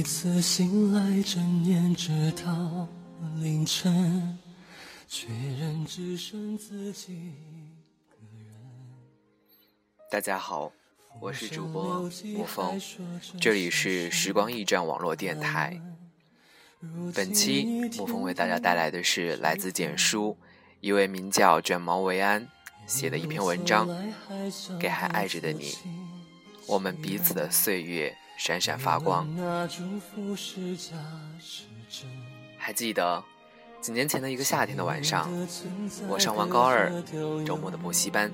一次醒来，正念直到凌晨，却仍只剩自己。大家好，我是主播沐风，这里是时光驿站网络电台。本期沐风为大家带来的是来自简书一位名叫卷毛维安写的一篇文章，给还爱着的你，我们彼此的岁月。闪闪发光。还记得几年前的一个夏天的晚上，我上完高二周末的补习班，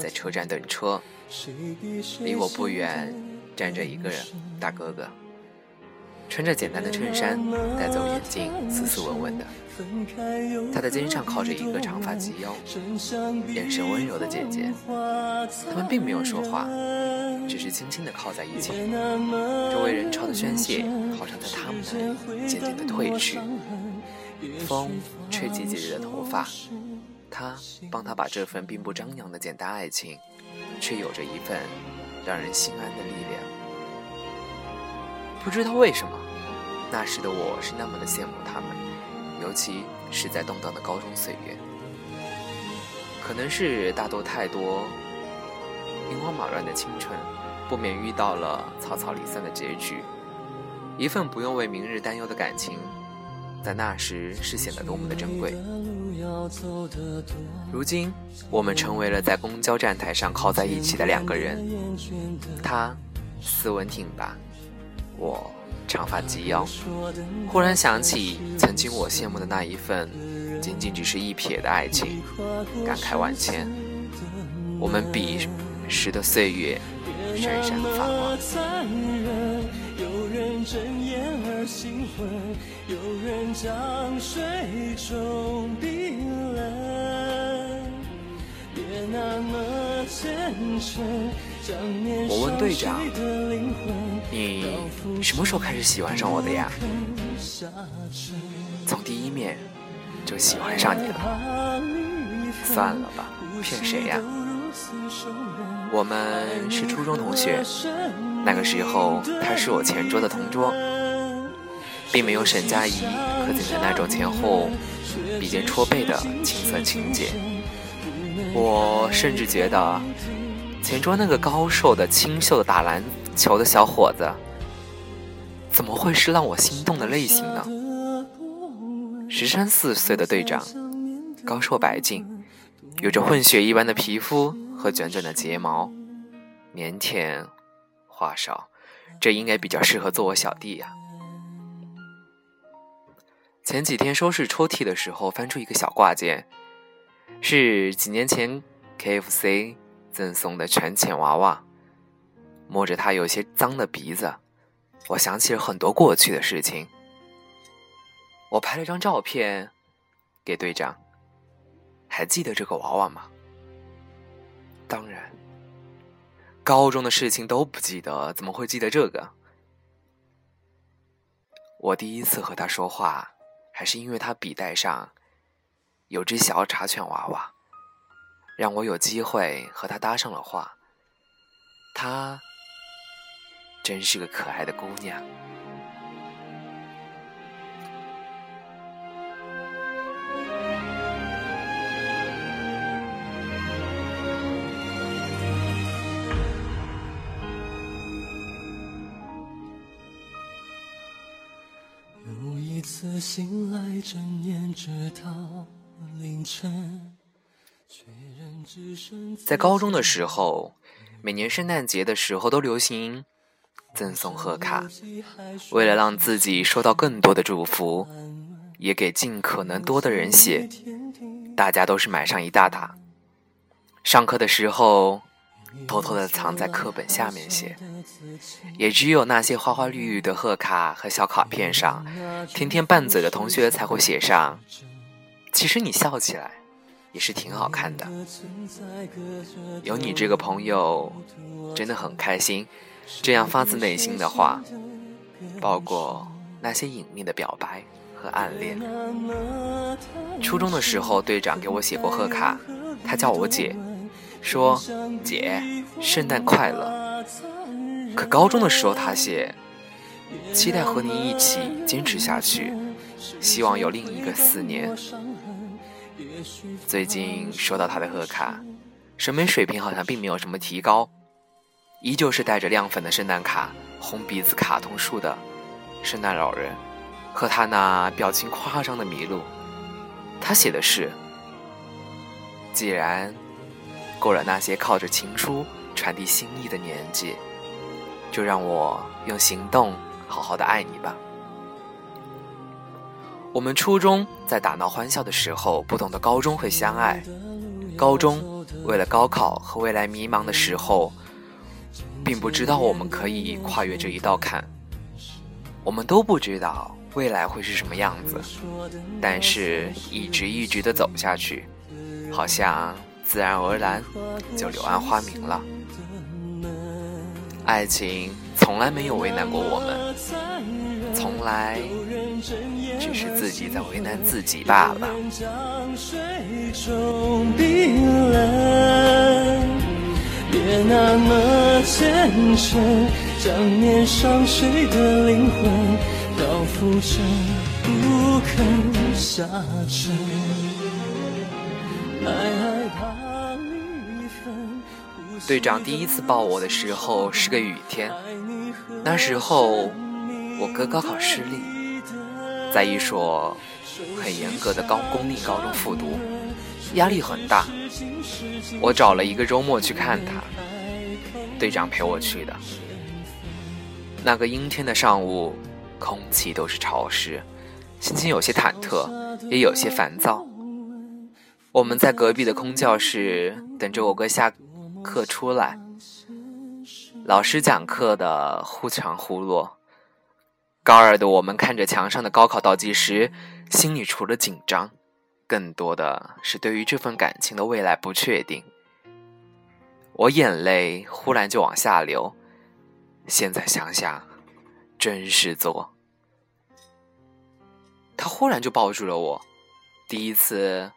在车站等车，离我不远站着一个人大哥哥，穿着简单的衬衫，戴走眼镜，斯斯文文的。他的肩上靠着一个长发及腰、眼神温柔的姐姐，他们并没有说话。只是轻轻地靠在一起，周围人潮的宣泄好像在他们那里渐渐地退去。风吹起姐姐的头发，他帮她把这份并不张扬的简单爱情，却有着一份让人心安的力量。不知道为什么，那时的我是那么的羡慕他们，尤其是在动荡的高中岁月。可能是大多太多。兵荒马乱的青春，不免遇到了草草离散的结局。一份不用为明日担忧的感情，在那时是显得多么的珍贵。如今，我们成为了在公交站台上靠在一起的两个人。他斯文挺拔，我长发及腰。忽然想起曾经我羡慕的那一份，仅仅只是一瞥的爱情，感慨万千。我们比。时的岁月闪闪发光。我问队长：“你什么时候开始喜欢上我的呀？”从第一面就喜欢上你了。算了吧，骗谁呀？我们是初中同学，那个时候他是我前桌的同桌，并没有沈佳宜可见的那种前后比肩戳背的青涩情节。我甚至觉得前桌那个高瘦的清秀的打篮球的小伙子，怎么会是让我心动的类型呢？十三四岁的队长，高瘦白净，有着混血一般的皮肤。和卷卷的睫毛，腼腆，话少，这应该比较适合做我小弟呀。前几天收拾抽屉的时候，翻出一个小挂件，是几年前 KFC 赠送的全浅娃娃。摸着它有些脏的鼻子，我想起了很多过去的事情。我拍了张照片给队长，还记得这个娃娃吗？当然，高中的事情都不记得，怎么会记得这个？我第一次和他说话，还是因为他笔袋上有只小茶犬娃娃，让我有机会和他搭上了话。她真是个可爱的姑娘。在高中的时候，每年圣诞节的时候都流行赠送贺卡。为了让自己收到更多的祝福，也给尽可能多的人写，大家都是买上一大沓。上课的时候。偷偷的藏在课本下面写，也只有那些花花绿绿的贺卡和小卡片上，天天拌嘴的同学才会写上。其实你笑起来也是挺好看的。有你这个朋友，真的很开心。这样发自内心的话，包括那些隐秘的表白和暗恋。初中的时候，队长给我写过贺卡，他叫我姐。说姐，圣诞快乐。可高中的时候，他写期待和你一起坚持下去，希望有另一个四年。最近收到他的贺卡，审美水平好像并没有什么提高，依旧是带着亮粉的圣诞卡，红鼻子卡通树的圣诞老人，和他那表情夸张的麋鹿。他写的是：既然过了那些靠着情书传递心意的年纪，就让我用行动好好的爱你吧。我们初中在打闹欢笑的时候，不懂得高中会相爱；高中为了高考和未来迷茫的时候，并不知道我们可以跨越这一道坎。我们都不知道未来会是什么样子，但是一直一直的走下去，好像自然而然就柳暗花明了。爱情从来没有为难过我们，从来。只是自己在为难自己罢了。别那么虔诚，将面上谁的灵魂漂浮着不肯下沉。队长第一次抱我的时候是个雨天，那时候我哥高考失利。在一所很严格的高公立高中复读，压力很大。我找了一个周末去看他，队长陪我去的。那个阴天的上午，空气都是潮湿，心情有些忐忑，也有些烦躁。我们在隔壁的空教室等着我哥下课出来，老师讲课的忽强忽弱。高二的我们看着墙上的高考倒计时，心里除了紧张，更多的是对于这份感情的未来不确定。我眼泪忽然就往下流，现在想想，真是作。他忽然就抱住了我，第一次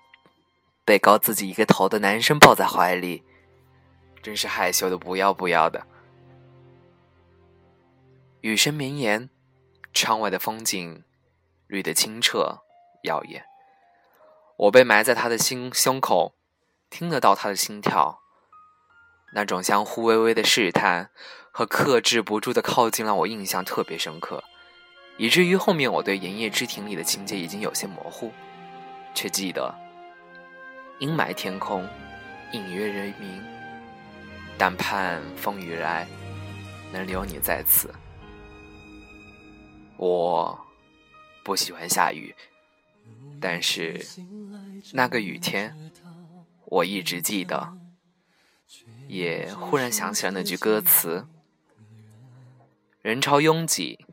被高自己一个头的男生抱在怀里，真是害羞的不要不要的。雨声绵延。窗外的风景，绿得清澈耀眼。我被埋在他的心胸口，听得到他的心跳。那种相互微微的试探和克制不住的靠近，让我印象特别深刻，以至于后面我对《炎夜之庭》里的情节已经有些模糊，却记得阴霾天空，隐约人明。但盼风雨来，能留你在此。我不喜欢下雨，但是那个雨天，我一直记得，也忽然想起了那句歌词：人潮拥挤，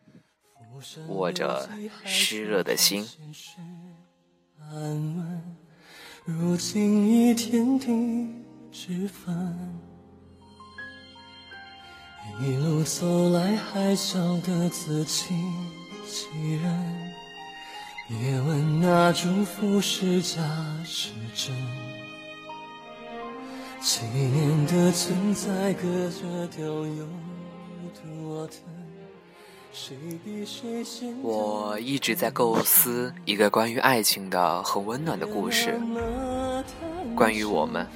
握着湿热的心。如今已天地之分，一路走来还笑得自欺欺人，也问那祝福是假是真。几年的存在，隔着丢有多疼，我一直在构思一个关于爱情的很温暖的故事，关于我们。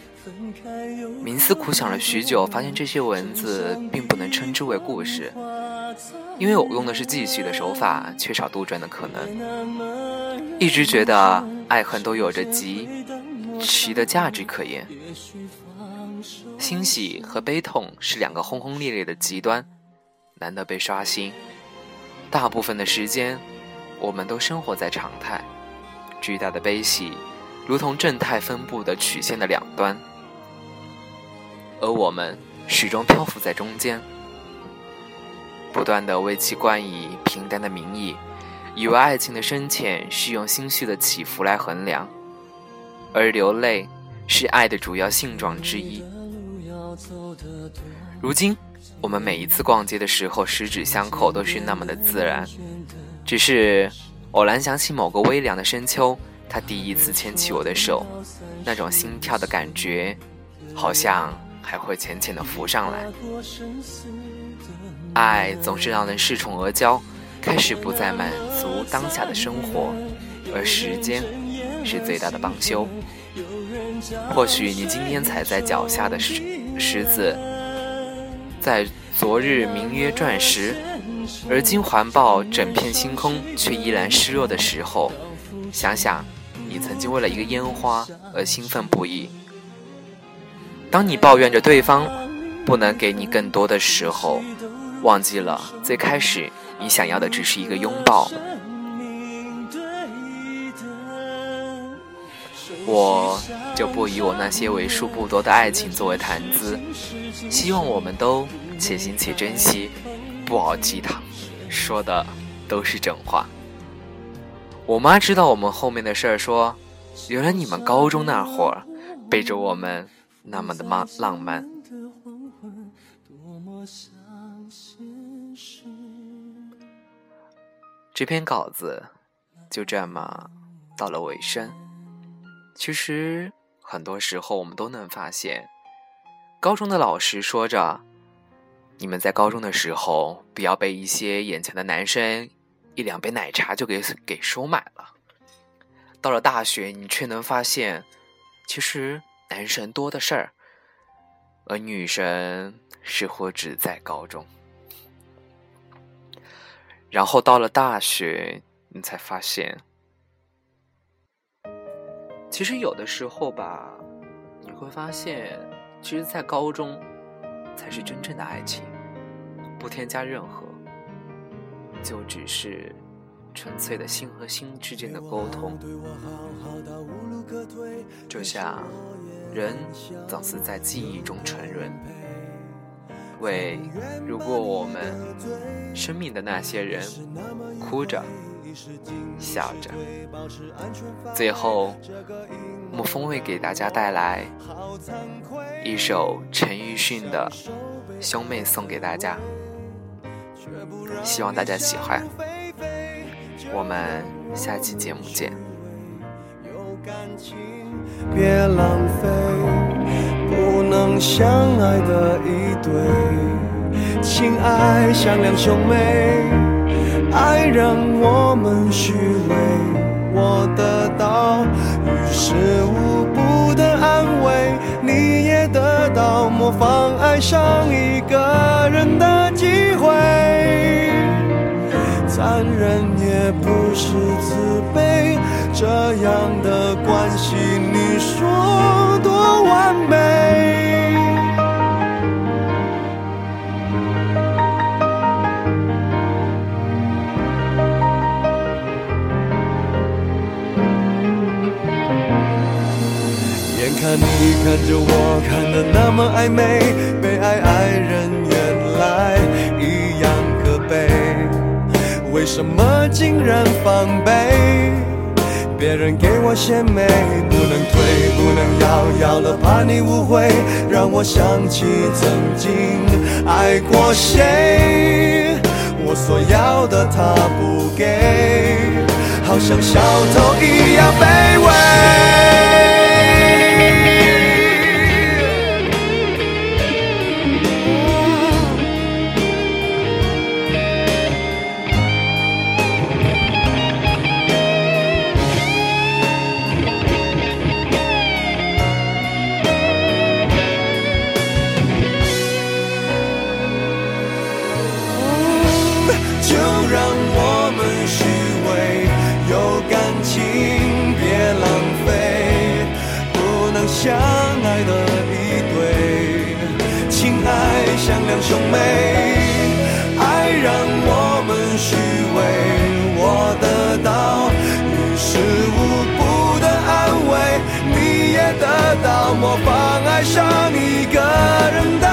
冥思苦想了许久，发现这些文字并不能称之为故事，因为我用的是记叙的手法，缺少杜撰的可能。一直觉得爱恨都有着极其的价值可言，欣喜和悲痛是两个轰轰烈烈的极端，难得被刷新。大部分的时间，我们都生活在常态，巨大的悲喜，如同正态分布的曲线的两端。而我们始终漂浮在中间，不断的为其冠以平淡的名义，以为爱情的深浅是用心绪的起伏来衡量，而流泪是爱的主要性状之一。如今，我们每一次逛街的时候，十指相扣都是那么的自然，只是偶然想起某个微凉的深秋，他第一次牵起我的手，那种心跳的感觉，好像。还会浅浅的浮上来。爱总是让人恃宠而骄，开始不再满足当下的生活，而时间是最大的帮凶。或许你今天踩在脚下的石石子，在昨日名曰钻石，而今环抱整片星空，却依然失落的时候，想想你曾经为了一个烟花而兴奋不已。当你抱怨着对方不能给你更多的时候，忘记了最开始你想要的只是一个拥抱。我就不以我那些为数不多的爱情作为谈资，希望我们都且行且珍惜，不熬鸡汤，说的都是真话。我妈知道我们后面的事儿，说：“原来你们高中那会儿背着我们那么的漫浪漫。”这篇稿子就这么到了尾声。其实很多时候，我们都能发现，高中的老师说着：“你们在高中的时候，不要被一些眼前的男生一两杯奶茶就给给收买了。”到了大学，你却能发现，其实男神多的事儿，而女神似乎只在高中。然后到了大学，你才发现。其实有的时候吧，你会发现，其实，在高中才是真正的爱情，不添加任何，就只是纯粹的心和心之间的沟通。就像人总是在记忆中沉沦，为如果我们生命的那些人哭着。笑着，最后，沐风会给大家带来一首陈奕迅的《兄妹》，送给大家，希望大家喜欢。我们下期节目见。别浪费不能相爱的一对，情爱像两兄妹。爱让我们虚伪，我得到于事无补的安慰，你也得到模仿爱上一个人的机会。残忍也不是慈悲，这样的关系，你说多完美？你看着我，看得那么暧昧，被爱爱人原来一样可悲，为什么竟然防备？别人给我献媚，不能退，不能要，要了怕你误会，让我想起曾经爱过谁，我所要的他不给，好像小偷一样卑微。相爱的一对，情爱像两兄妹，爱让我们虚伪，我得到于事无补的安慰，你也得到模仿爱上一个人的。